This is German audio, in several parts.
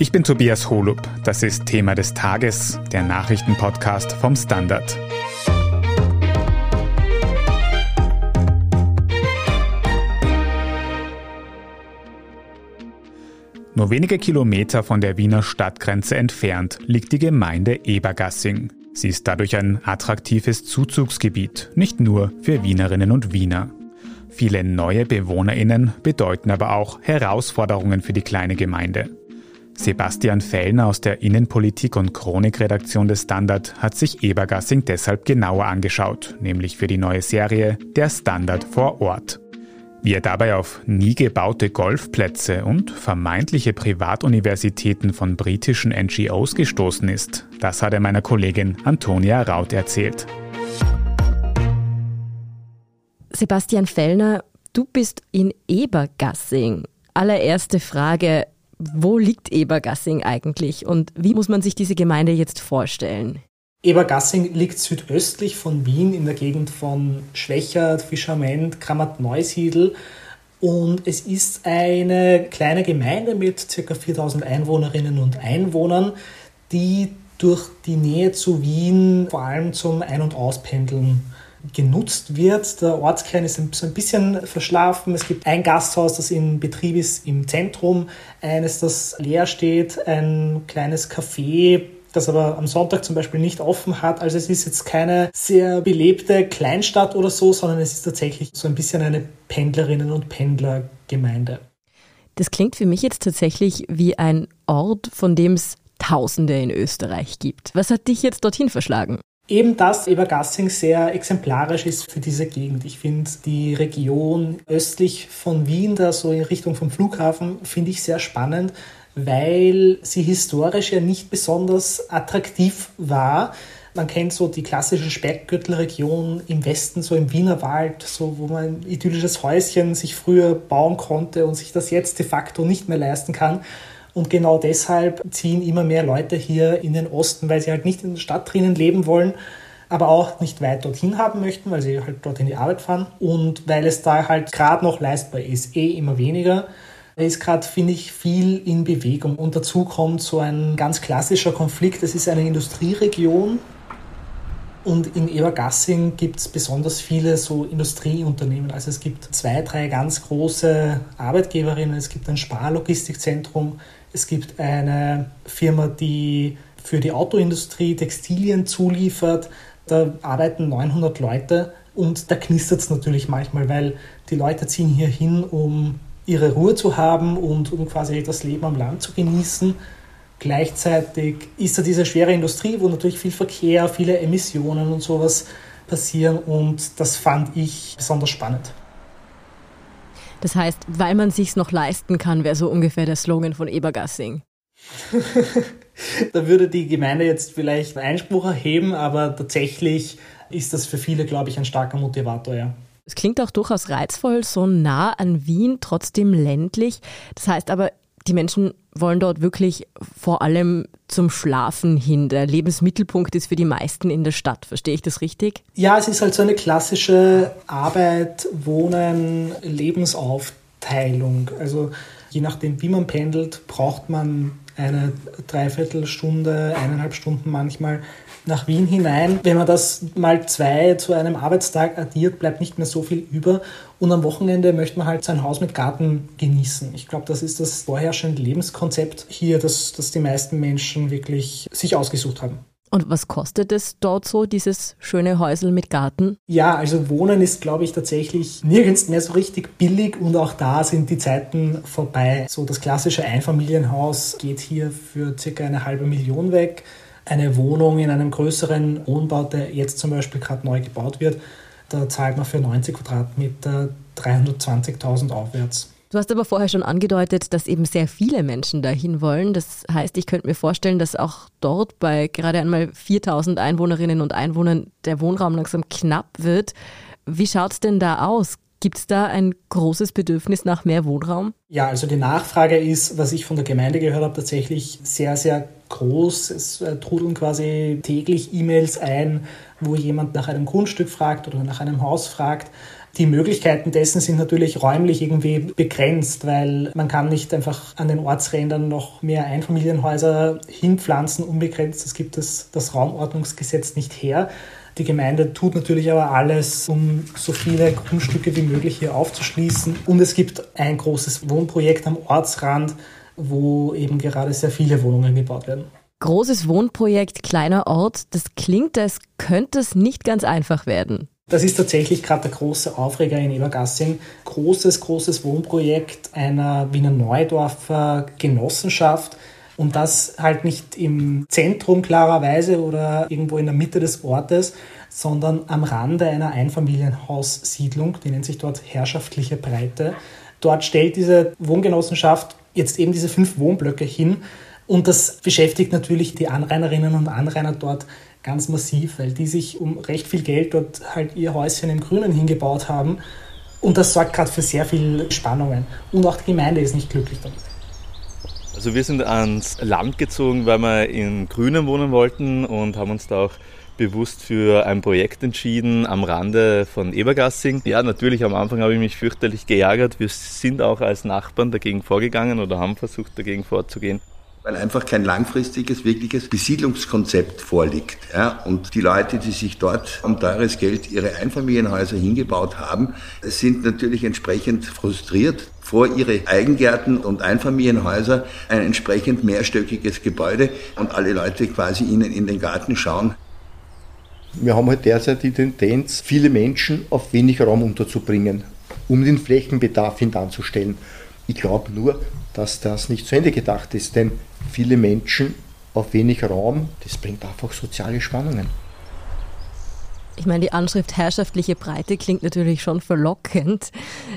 Ich bin Tobias Holub. Das ist Thema des Tages, der Nachrichtenpodcast vom Standard. Nur wenige Kilometer von der Wiener Stadtgrenze entfernt liegt die Gemeinde Ebergassing. Sie ist dadurch ein attraktives Zuzugsgebiet, nicht nur für Wienerinnen und Wiener. Viele neue Bewohnerinnen bedeuten aber auch Herausforderungen für die kleine Gemeinde. Sebastian Fellner aus der Innenpolitik- und Chronikredaktion des Standard hat sich Ebergassing deshalb genauer angeschaut, nämlich für die neue Serie Der Standard vor Ort. Wie er dabei auf nie gebaute Golfplätze und vermeintliche Privatuniversitäten von britischen NGOs gestoßen ist, das hat er meiner Kollegin Antonia Raut erzählt. Sebastian Fellner, du bist in Ebergassing. Allererste Frage, wo liegt Ebergassing eigentlich und wie muss man sich diese Gemeinde jetzt vorstellen? Ebergassing liegt südöstlich von Wien in der Gegend von Schwächert, Fischerment, Krammert-Neusiedl und es ist eine kleine Gemeinde mit ca. 4000 Einwohnerinnen und Einwohnern, die durch die Nähe zu Wien vor allem zum Ein- und Auspendeln genutzt wird. Der Ortskern ist so ein bisschen verschlafen. Es gibt ein Gasthaus, das in Betrieb ist im Zentrum, eines, das leer steht, ein kleines Café, das aber am Sonntag zum Beispiel nicht offen hat. Also es ist jetzt keine sehr belebte Kleinstadt oder so, sondern es ist tatsächlich so ein bisschen eine Pendlerinnen- und Pendlergemeinde. Das klingt für mich jetzt tatsächlich wie ein Ort, von dem es Tausende in Österreich gibt. Was hat dich jetzt dorthin verschlagen? Eben dass Ebergassing sehr exemplarisch ist für diese Gegend. Ich finde die Region östlich von Wien, da so in Richtung vom Flughafen, finde ich sehr spannend, weil sie historisch ja nicht besonders attraktiv war. Man kennt so die klassische Speckgürtelregion im Westen, so im Wienerwald, so wo man ein idyllisches Häuschen sich früher bauen konnte und sich das jetzt de facto nicht mehr leisten kann. Und genau deshalb ziehen immer mehr Leute hier in den Osten, weil sie halt nicht in der Stadt drinnen leben wollen, aber auch nicht weit dorthin haben möchten, weil sie halt dort in die Arbeit fahren. Und weil es da halt gerade noch leistbar ist, eh immer weniger. Da ist gerade, finde ich, viel in Bewegung. Und dazu kommt so ein ganz klassischer Konflikt. Es ist eine Industrieregion, und in Ebergassing gibt es besonders viele so Industrieunternehmen. Also es gibt zwei, drei ganz große Arbeitgeberinnen. Es gibt ein Sparlogistikzentrum, es gibt eine Firma, die für die Autoindustrie Textilien zuliefert. Da arbeiten 900 Leute und da knistert es natürlich manchmal, weil die Leute ziehen hier hin, um ihre Ruhe zu haben und um quasi das Leben am Land zu genießen. Gleichzeitig ist da diese schwere Industrie, wo natürlich viel Verkehr, viele Emissionen und sowas passieren und das fand ich besonders spannend. Das heißt, weil man sich's noch leisten kann, wäre so ungefähr der Slogan von Ebergassing. da würde die Gemeinde jetzt vielleicht Einspruch erheben, aber tatsächlich ist das für viele, glaube ich, ein starker Motivator, ja. Es klingt auch durchaus reizvoll, so nah an Wien, trotzdem ländlich. Das heißt aber, die Menschen wollen dort wirklich vor allem zum Schlafen hin. Der Lebensmittelpunkt ist für die meisten in der Stadt. Verstehe ich das richtig? Ja, es ist halt so eine klassische Arbeit, Wohnen, Lebensaufteilung. Also je nachdem, wie man pendelt, braucht man eine Dreiviertelstunde, eineinhalb Stunden manchmal nach Wien hinein. Wenn man das mal zwei zu einem Arbeitstag addiert, bleibt nicht mehr so viel über. Und am Wochenende möchte man halt sein Haus mit Garten genießen. Ich glaube, das ist das vorherrschende Lebenskonzept hier, das, das die meisten Menschen wirklich sich ausgesucht haben. Und was kostet es dort so, dieses schöne Häusel mit Garten? Ja, also Wohnen ist, glaube ich, tatsächlich nirgends mehr so richtig billig und auch da sind die Zeiten vorbei. So das klassische Einfamilienhaus geht hier für circa eine halbe Million weg eine Wohnung in einem größeren Wohnbau, der jetzt zum Beispiel gerade neu gebaut wird, da zahlt man für 90 Quadratmeter 320.000 aufwärts. Du hast aber vorher schon angedeutet, dass eben sehr viele Menschen dahin wollen. Das heißt, ich könnte mir vorstellen, dass auch dort bei gerade einmal 4000 Einwohnerinnen und Einwohnern der Wohnraum langsam knapp wird. Wie schaut es denn da aus? Gibt es da ein großes Bedürfnis nach mehr Wohnraum? Ja, also die Nachfrage ist, was ich von der Gemeinde gehört habe, tatsächlich sehr, sehr groß. Es äh, trudeln quasi täglich E-Mails ein, wo jemand nach einem Grundstück fragt oder nach einem Haus fragt. Die Möglichkeiten dessen sind natürlich räumlich irgendwie begrenzt, weil man kann nicht einfach an den Ortsrändern noch mehr Einfamilienhäuser hinpflanzen, unbegrenzt. Das gibt das, das Raumordnungsgesetz nicht her. Die Gemeinde tut natürlich aber alles, um so viele Grundstücke wie möglich hier aufzuschließen. Und es gibt ein großes Wohnprojekt am Ortsrand, wo eben gerade sehr viele Wohnungen gebaut werden. Großes Wohnprojekt, kleiner Ort, das klingt, als könnte es nicht ganz einfach werden. Das ist tatsächlich gerade der große Aufreger in Ebergassing. Großes, großes Wohnprojekt einer Wiener Neudorfer Genossenschaft. Und das halt nicht im Zentrum klarerweise oder irgendwo in der Mitte des Ortes, sondern am Rande einer Einfamilienhaussiedlung, die nennt sich dort Herrschaftliche Breite. Dort stellt diese Wohngenossenschaft jetzt eben diese fünf Wohnblöcke hin. Und das beschäftigt natürlich die Anrainerinnen und Anrainer dort ganz massiv, weil die sich um recht viel Geld dort halt ihr Häuschen im Grünen hingebaut haben. Und das sorgt gerade für sehr viel Spannungen. Und auch die Gemeinde ist nicht glücklich damit. Also wir sind ans Land gezogen, weil wir in Grünen wohnen wollten und haben uns da auch bewusst für ein Projekt entschieden am Rande von Ebergassing. Ja, natürlich am Anfang habe ich mich fürchterlich geärgert. Wir sind auch als Nachbarn dagegen vorgegangen oder haben versucht dagegen vorzugehen weil einfach kein langfristiges, wirkliches Besiedlungskonzept vorliegt. Ja, und die Leute, die sich dort um teures Geld ihre Einfamilienhäuser hingebaut haben, sind natürlich entsprechend frustriert vor ihre Eigengärten und Einfamilienhäuser ein entsprechend mehrstöckiges Gebäude und alle Leute quasi ihnen in den Garten schauen. Wir haben halt derzeit die Tendenz, viele Menschen auf wenig Raum unterzubringen, um den Flächenbedarf hintanzustellen. Ich glaube nur, dass das nicht zu Ende gedacht ist, denn viele Menschen auf wenig Raum, das bringt einfach soziale Spannungen. Ich meine, die Anschrift herrschaftliche Breite klingt natürlich schon verlockend,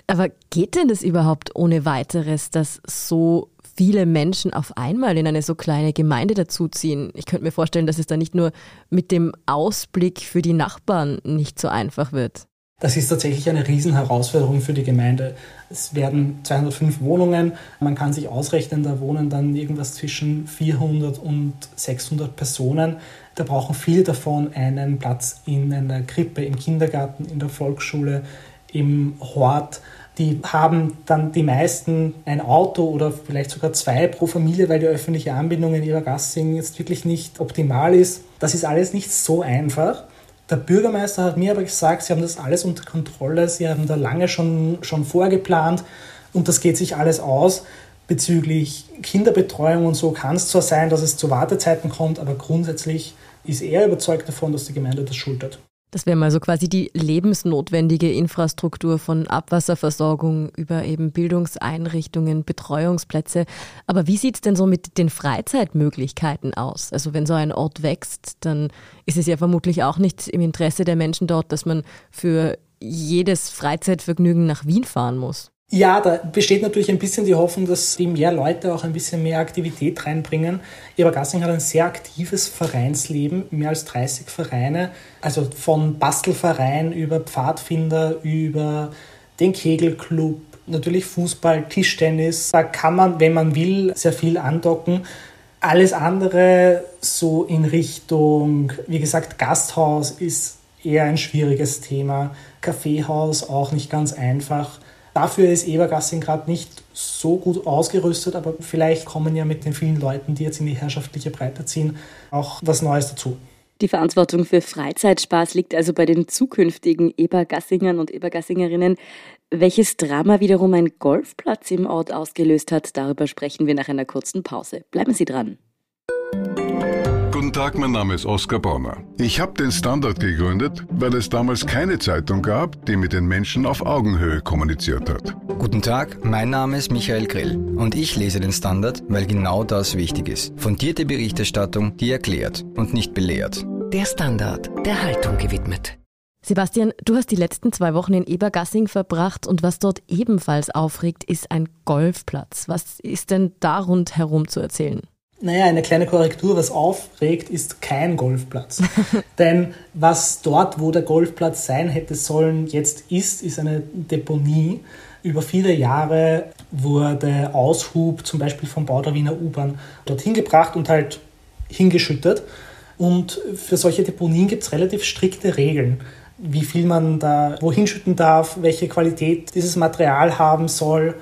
aber geht denn das überhaupt ohne weiteres, dass so viele Menschen auf einmal in eine so kleine Gemeinde dazuziehen? Ich könnte mir vorstellen, dass es da nicht nur mit dem Ausblick für die Nachbarn nicht so einfach wird. Das ist tatsächlich eine Riesenherausforderung für die Gemeinde. Es werden 205 Wohnungen. Man kann sich ausrechnen, da wohnen dann irgendwas zwischen 400 und 600 Personen. Da brauchen viele davon einen Platz in einer Krippe, im Kindergarten, in der Volksschule, im Hort. Die haben dann die meisten ein Auto oder vielleicht sogar zwei pro Familie, weil die öffentliche Anbindung in ihrer Gassing jetzt wirklich nicht optimal ist. Das ist alles nicht so einfach. Der Bürgermeister hat mir aber gesagt, sie haben das alles unter Kontrolle, sie haben da lange schon, schon vorgeplant und das geht sich alles aus. Bezüglich Kinderbetreuung und so kann es zwar sein, dass es zu Wartezeiten kommt, aber grundsätzlich ist er überzeugt davon, dass die Gemeinde das schultert. Das wäre mal so quasi die lebensnotwendige Infrastruktur von Abwasserversorgung über eben Bildungseinrichtungen, Betreuungsplätze. Aber wie sieht es denn so mit den Freizeitmöglichkeiten aus? Also wenn so ein Ort wächst, dann ist es ja vermutlich auch nicht im Interesse der Menschen dort, dass man für jedes Freizeitvergnügen nach Wien fahren muss. Ja, da besteht natürlich ein bisschen die Hoffnung, dass die mehr Leute auch ein bisschen mehr Aktivität reinbringen. Ebergassing hat ein sehr aktives Vereinsleben, mehr als 30 Vereine, also von Bastelverein über Pfadfinder, über den Kegelclub, natürlich Fußball, Tischtennis. Da kann man, wenn man will, sehr viel andocken. Alles andere so in Richtung, wie gesagt, Gasthaus ist eher ein schwieriges Thema. Kaffeehaus auch nicht ganz einfach. Dafür ist Ebergassing gerade nicht so gut ausgerüstet, aber vielleicht kommen ja mit den vielen Leuten, die jetzt in die herrschaftliche Breite ziehen, auch was Neues dazu. Die Verantwortung für Freizeitspaß liegt also bei den zukünftigen Ebergassingern und Ebergassingerinnen. Welches Drama wiederum ein Golfplatz im Ort ausgelöst hat, darüber sprechen wir nach einer kurzen Pause. Bleiben Sie dran. Guten Tag, mein Name ist Oskar Bonner. Ich habe den Standard gegründet, weil es damals keine Zeitung gab, die mit den Menschen auf Augenhöhe kommuniziert hat. Guten Tag, mein Name ist Michael Grill und ich lese den Standard, weil genau das wichtig ist. Fundierte Berichterstattung, die erklärt und nicht belehrt. Der Standard, der Haltung gewidmet. Sebastian, du hast die letzten zwei Wochen in Ebergassing verbracht und was dort ebenfalls aufregt, ist ein Golfplatz. Was ist denn da rundherum zu erzählen? Naja, eine kleine Korrektur, was aufregt, ist kein Golfplatz. Denn was dort, wo der Golfplatz sein hätte sollen, jetzt ist, ist eine Deponie. Über viele Jahre wurde Aushub zum Beispiel vom Bau der Wiener U-Bahn dorthin gebracht und halt hingeschüttet. Und für solche Deponien gibt es relativ strikte Regeln. wie viel man da wohin schütten darf, welche Qualität dieses Material haben soll.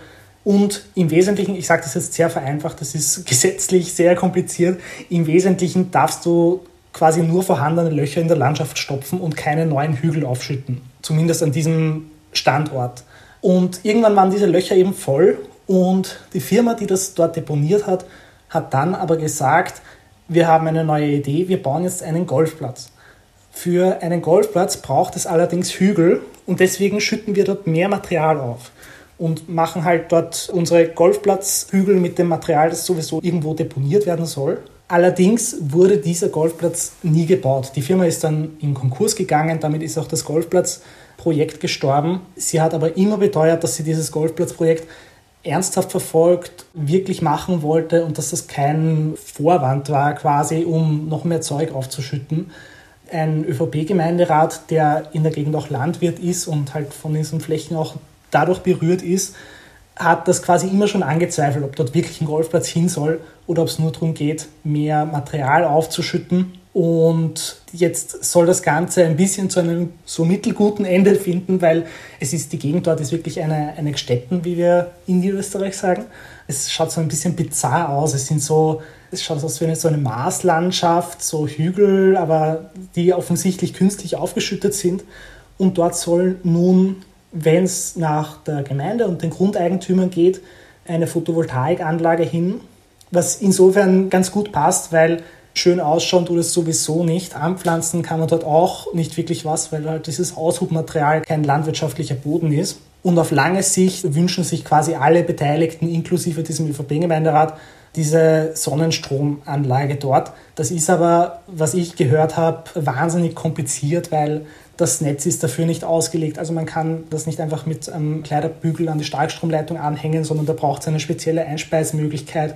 Und im Wesentlichen, ich sage das jetzt sehr vereinfacht, das ist gesetzlich sehr kompliziert, im Wesentlichen darfst du quasi nur vorhandene Löcher in der Landschaft stopfen und keine neuen Hügel aufschütten. Zumindest an diesem Standort. Und irgendwann waren diese Löcher eben voll und die Firma, die das dort deponiert hat, hat dann aber gesagt, wir haben eine neue Idee, wir bauen jetzt einen Golfplatz. Für einen Golfplatz braucht es allerdings Hügel und deswegen schütten wir dort mehr Material auf und machen halt dort unsere Golfplatzhügel mit dem Material, das sowieso irgendwo deponiert werden soll. Allerdings wurde dieser Golfplatz nie gebaut. Die Firma ist dann in Konkurs gegangen, damit ist auch das Golfplatzprojekt gestorben. Sie hat aber immer beteuert, dass sie dieses Golfplatzprojekt ernsthaft verfolgt, wirklich machen wollte und dass das kein Vorwand war, quasi um noch mehr Zeug aufzuschütten. Ein ÖVP-Gemeinderat, der in der Gegend auch Landwirt ist und halt von diesen Flächen auch dadurch berührt ist, hat das quasi immer schon angezweifelt, ob dort wirklich ein Golfplatz hin soll oder ob es nur darum geht, mehr Material aufzuschütten. Und jetzt soll das Ganze ein bisschen zu einem so mittelguten Ende finden, weil es ist, die Gegend dort ist wirklich eine, eine Gstetten, wie wir in Österreich sagen. Es schaut so ein bisschen bizarr aus. Es sind so, es schaut aus wie eine, so eine Marslandschaft, so Hügel, aber die offensichtlich künstlich aufgeschüttet sind. Und dort soll nun wenn es nach der Gemeinde und den Grundeigentümern geht, eine Photovoltaikanlage hin, was insofern ganz gut passt, weil schön ausschauen tut es sowieso nicht. Anpflanzen kann man dort auch nicht wirklich was, weil halt dieses Aushubmaterial kein landwirtschaftlicher Boden ist. Und auf lange Sicht wünschen sich quasi alle Beteiligten, inklusive diesem ÖVP-Gemeinderat, diese Sonnenstromanlage dort. Das ist aber, was ich gehört habe, wahnsinnig kompliziert, weil das Netz ist dafür nicht ausgelegt. Also man kann das nicht einfach mit einem Kleiderbügel an die Starkstromleitung anhängen, sondern da braucht es eine spezielle Einspeisemöglichkeit,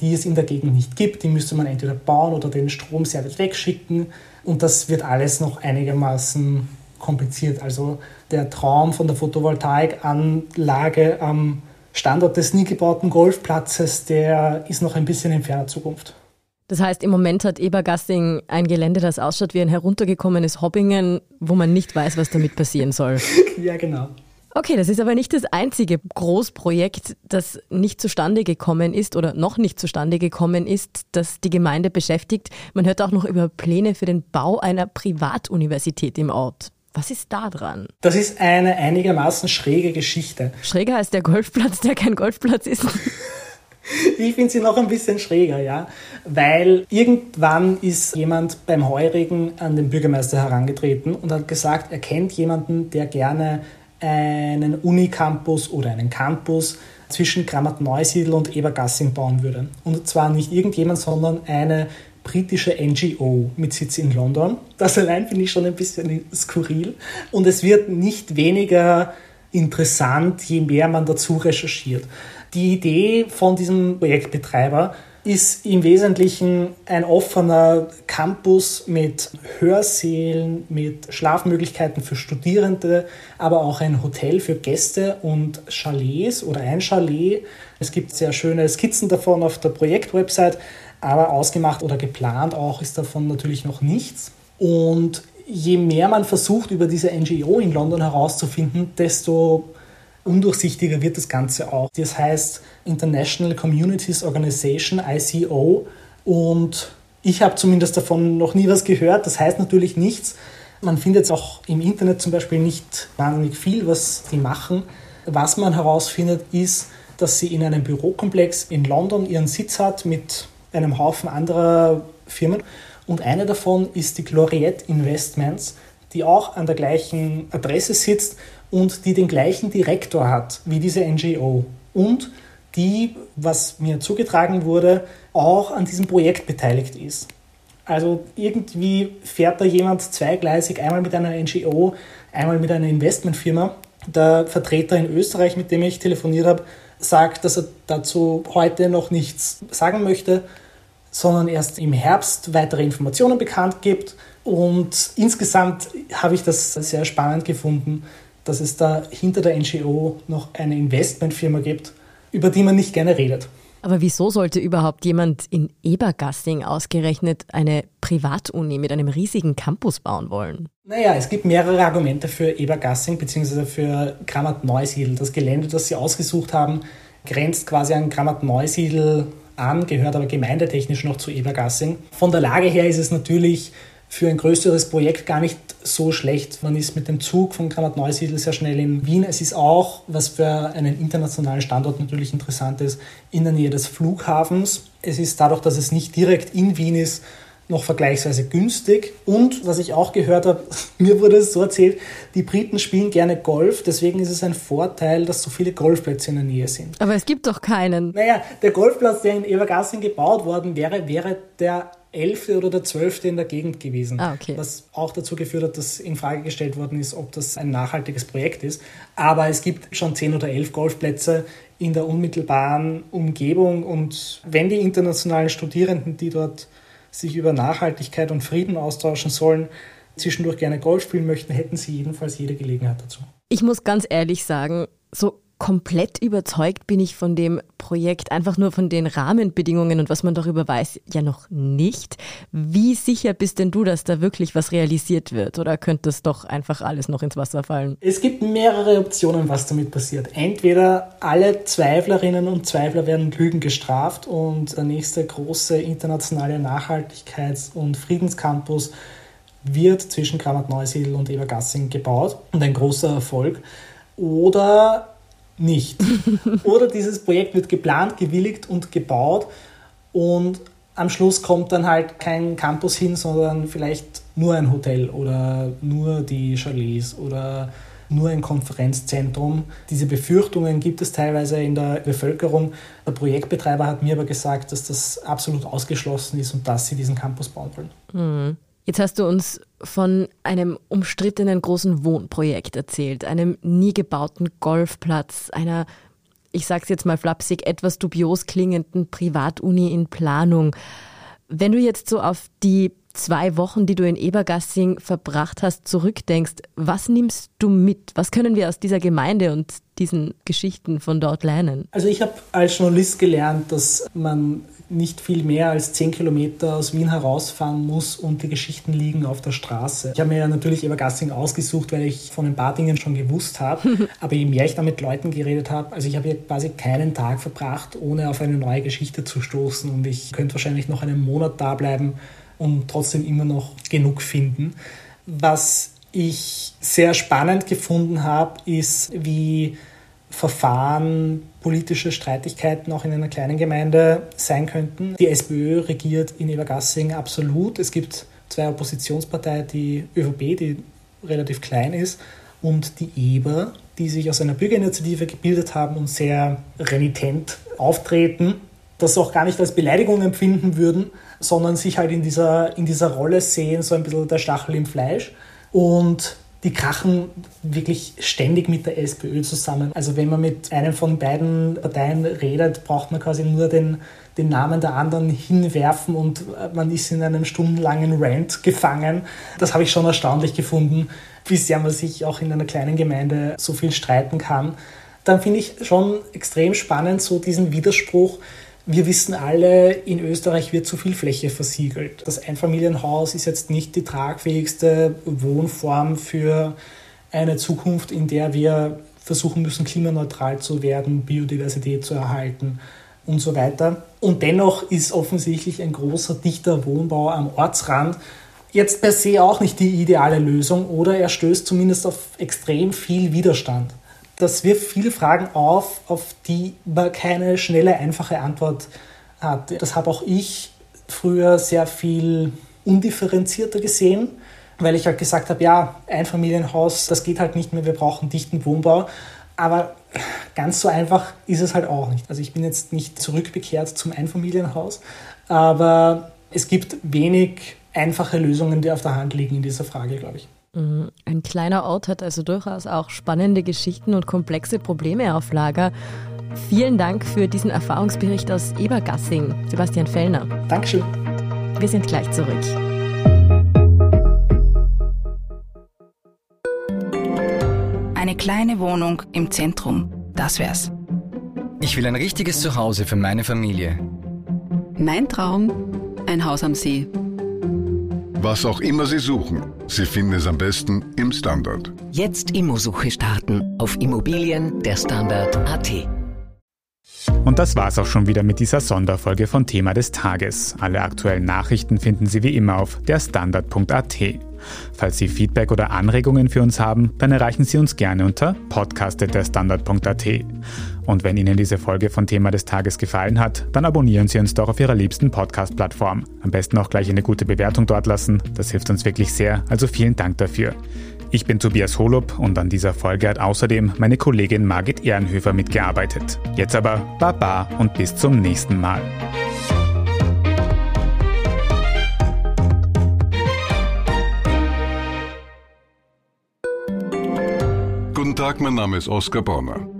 die es in der Gegend nicht gibt. Die müsste man entweder bauen oder den Strom sehr weit wegschicken. Und das wird alles noch einigermaßen kompliziert. Also der Traum von der Photovoltaikanlage am Standort des nie gebauten Golfplatzes, der ist noch ein bisschen in ferner Zukunft. Das heißt, im Moment hat Ebergassing ein Gelände, das ausschaut wie ein heruntergekommenes Hobbingen, wo man nicht weiß, was damit passieren soll. ja, genau. Okay, das ist aber nicht das einzige Großprojekt, das nicht zustande gekommen ist oder noch nicht zustande gekommen ist, das die Gemeinde beschäftigt. Man hört auch noch über Pläne für den Bau einer Privatuniversität im Ort. Was ist da dran? Das ist eine einigermaßen schräge Geschichte. Schräger als der Golfplatz, der kein Golfplatz ist. Ich finde sie noch ein bisschen schräger, ja. Weil irgendwann ist jemand beim Heurigen an den Bürgermeister herangetreten und hat gesagt, er kennt jemanden, der gerne einen Unicampus oder einen Campus zwischen Grammat-Neusiedl und Ebergassing bauen würde. Und zwar nicht irgendjemand, sondern eine britische NGO mit Sitz in London. Das allein finde ich schon ein bisschen skurril. Und es wird nicht weniger interessant, je mehr man dazu recherchiert. Die Idee von diesem Projektbetreiber ist im Wesentlichen ein offener Campus mit Hörsälen, mit Schlafmöglichkeiten für Studierende, aber auch ein Hotel für Gäste und Chalets oder ein Chalet. Es gibt sehr schöne Skizzen davon auf der Projektwebsite, aber ausgemacht oder geplant auch ist davon natürlich noch nichts. Und je mehr man versucht, über diese NGO in London herauszufinden, desto undurchsichtiger wird das Ganze auch. Das heißt International Communities Organization, ICO. Und ich habe zumindest davon noch nie was gehört. Das heißt natürlich nichts. Man findet auch im Internet zum Beispiel nicht wahnsinnig viel, was die machen. Was man herausfindet, ist, dass sie in einem Bürokomplex in London ihren Sitz hat mit einem Haufen anderer Firmen. Und eine davon ist die Gloriette Investments, die auch an der gleichen Adresse sitzt und die den gleichen Direktor hat wie diese NGO und die, was mir zugetragen wurde, auch an diesem Projekt beteiligt ist. Also irgendwie fährt da jemand zweigleisig, einmal mit einer NGO, einmal mit einer Investmentfirma. Der Vertreter in Österreich, mit dem ich telefoniert habe, sagt, dass er dazu heute noch nichts sagen möchte, sondern erst im Herbst weitere Informationen bekannt gibt. Und insgesamt habe ich das sehr spannend gefunden, dass es da hinter der NGO noch eine Investmentfirma gibt, über die man nicht gerne redet. Aber wieso sollte überhaupt jemand in Ebergassing ausgerechnet eine Privatuni mit einem riesigen Campus bauen wollen? Naja, es gibt mehrere Argumente für Ebergassing bzw. für Grammat-Neusiedl. Das Gelände, das sie ausgesucht haben, grenzt quasi an Grammat-Neusiedl an, gehört aber gemeindetechnisch noch zu Ebergassing. Von der Lage her ist es natürlich für ein größeres Projekt gar nicht so schlecht. Man ist mit dem Zug von Grammat Neusiedl sehr schnell in Wien. Es ist auch, was für einen internationalen Standort natürlich interessant ist, in der Nähe des Flughafens. Es ist dadurch, dass es nicht direkt in Wien ist, noch vergleichsweise günstig. Und was ich auch gehört habe, mir wurde es so erzählt, die Briten spielen gerne Golf, deswegen ist es ein Vorteil, dass so viele Golfplätze in der Nähe sind. Aber es gibt doch keinen. Naja, der Golfplatz, der in Ebergassing gebaut worden wäre, wäre der elfte oder der zwölfte in der Gegend gewesen. Ah, okay. Was auch dazu geführt hat, dass in Frage gestellt worden ist, ob das ein nachhaltiges Projekt ist. Aber es gibt schon zehn oder elf Golfplätze in der unmittelbaren Umgebung und wenn die internationalen Studierenden, die dort sich über Nachhaltigkeit und Frieden austauschen sollen, zwischendurch gerne Golf spielen möchten, hätten sie jedenfalls jede Gelegenheit dazu. Ich muss ganz ehrlich sagen, so komplett überzeugt bin ich von dem Projekt, einfach nur von den Rahmenbedingungen und was man darüber weiß, ja noch nicht. Wie sicher bist denn du, dass da wirklich was realisiert wird? Oder könnte das doch einfach alles noch ins Wasser fallen? Es gibt mehrere Optionen, was damit passiert. Entweder alle Zweiflerinnen und Zweifler werden Lügen gestraft und der nächste große internationale Nachhaltigkeits- und Friedenscampus wird zwischen Grammat Neusiedl und Ebergassing gebaut und ein großer Erfolg. Oder nicht. Oder dieses Projekt wird geplant, gewilligt und gebaut und am Schluss kommt dann halt kein Campus hin, sondern vielleicht nur ein Hotel oder nur die Chalets oder nur ein Konferenzzentrum. Diese Befürchtungen gibt es teilweise in der Bevölkerung. Der Projektbetreiber hat mir aber gesagt, dass das absolut ausgeschlossen ist und dass sie diesen Campus bauen wollen. Mhm. Jetzt hast du uns von einem umstrittenen großen Wohnprojekt erzählt, einem nie gebauten Golfplatz, einer, ich sag's jetzt mal flapsig, etwas dubios klingenden Privatuni in Planung. Wenn du jetzt so auf die zwei Wochen, die du in Ebergassing verbracht hast, zurückdenkst, was nimmst du mit? Was können wir aus dieser Gemeinde und diesen Geschichten von dort lernen? Also ich habe als Journalist gelernt, dass man nicht viel mehr als zehn Kilometer aus Wien herausfahren muss und die Geschichten liegen auf der Straße. Ich habe mir ja natürlich Ebergassing ausgesucht, weil ich von ein paar Dingen schon gewusst habe. Aber je mehr ich da mit Leuten geredet habe, also ich habe hier quasi keinen Tag verbracht, ohne auf eine neue Geschichte zu stoßen. Und ich könnte wahrscheinlich noch einen Monat da bleiben und trotzdem immer noch genug finden. Was ich sehr spannend gefunden habe, ist, wie Verfahren, politische Streitigkeiten auch in einer kleinen Gemeinde sein könnten. Die SPÖ regiert in Evergassing absolut. Es gibt zwei Oppositionsparteien, die ÖVP, die relativ klein ist, und die Eber, die sich aus einer Bürgerinitiative gebildet haben und sehr renitent auftreten, das auch gar nicht als Beleidigung empfinden würden, sondern sich halt in dieser, in dieser Rolle sehen, so ein bisschen der Stachel im Fleisch. Und die krachen wirklich ständig mit der SPÖ zusammen. Also wenn man mit einem von beiden Parteien redet, braucht man quasi nur den, den Namen der anderen hinwerfen und man ist in einem stundenlangen Rant gefangen. Das habe ich schon erstaunlich gefunden, wie sehr man sich auch in einer kleinen Gemeinde so viel streiten kann. Dann finde ich schon extrem spannend so diesen Widerspruch, wir wissen alle, in Österreich wird zu viel Fläche versiegelt. Das Einfamilienhaus ist jetzt nicht die tragfähigste Wohnform für eine Zukunft, in der wir versuchen müssen, klimaneutral zu werden, Biodiversität zu erhalten und so weiter. Und dennoch ist offensichtlich ein großer, dichter Wohnbau am Ortsrand jetzt per se auch nicht die ideale Lösung oder er stößt zumindest auf extrem viel Widerstand das wirft viele Fragen auf, auf die man keine schnelle, einfache Antwort hat. Das habe auch ich früher sehr viel undifferenzierter gesehen, weil ich halt gesagt habe, ja, Einfamilienhaus, das geht halt nicht mehr, wir brauchen dichten Wohnbau. Aber ganz so einfach ist es halt auch nicht. Also ich bin jetzt nicht zurückbekehrt zum Einfamilienhaus, aber es gibt wenig einfache Lösungen, die auf der Hand liegen in dieser Frage, glaube ich. Mhm. Ein kleiner Ort hat also durchaus auch spannende Geschichten und komplexe Probleme auf Lager. Vielen Dank für diesen Erfahrungsbericht aus Ebergassing, Sebastian Fellner. Dankeschön. Wir sind gleich zurück. Eine kleine Wohnung im Zentrum, das wär's. Ich will ein richtiges Zuhause für meine Familie. Mein Traum, ein Haus am See. Was auch immer Sie suchen, Sie finden es am besten im Standard. Jetzt Immosuche starten auf Immobilien der Standard.at. Und das war's auch schon wieder mit dieser Sonderfolge von Thema des Tages. Alle aktuellen Nachrichten finden Sie wie immer auf derstandard.at. Falls Sie Feedback oder Anregungen für uns haben, dann erreichen Sie uns gerne unter podcast.derstandard.at. Und wenn Ihnen diese Folge von Thema des Tages gefallen hat, dann abonnieren Sie uns doch auf Ihrer liebsten Podcast-Plattform. Am besten auch gleich eine gute Bewertung dort lassen, das hilft uns wirklich sehr, also vielen Dank dafür. Ich bin Tobias Holub und an dieser Folge hat außerdem meine Kollegin Margit Ehrenhöfer mitgearbeitet. Jetzt aber Baba und bis zum nächsten Mal. Guten Tag, mein Name ist Oskar Bonner.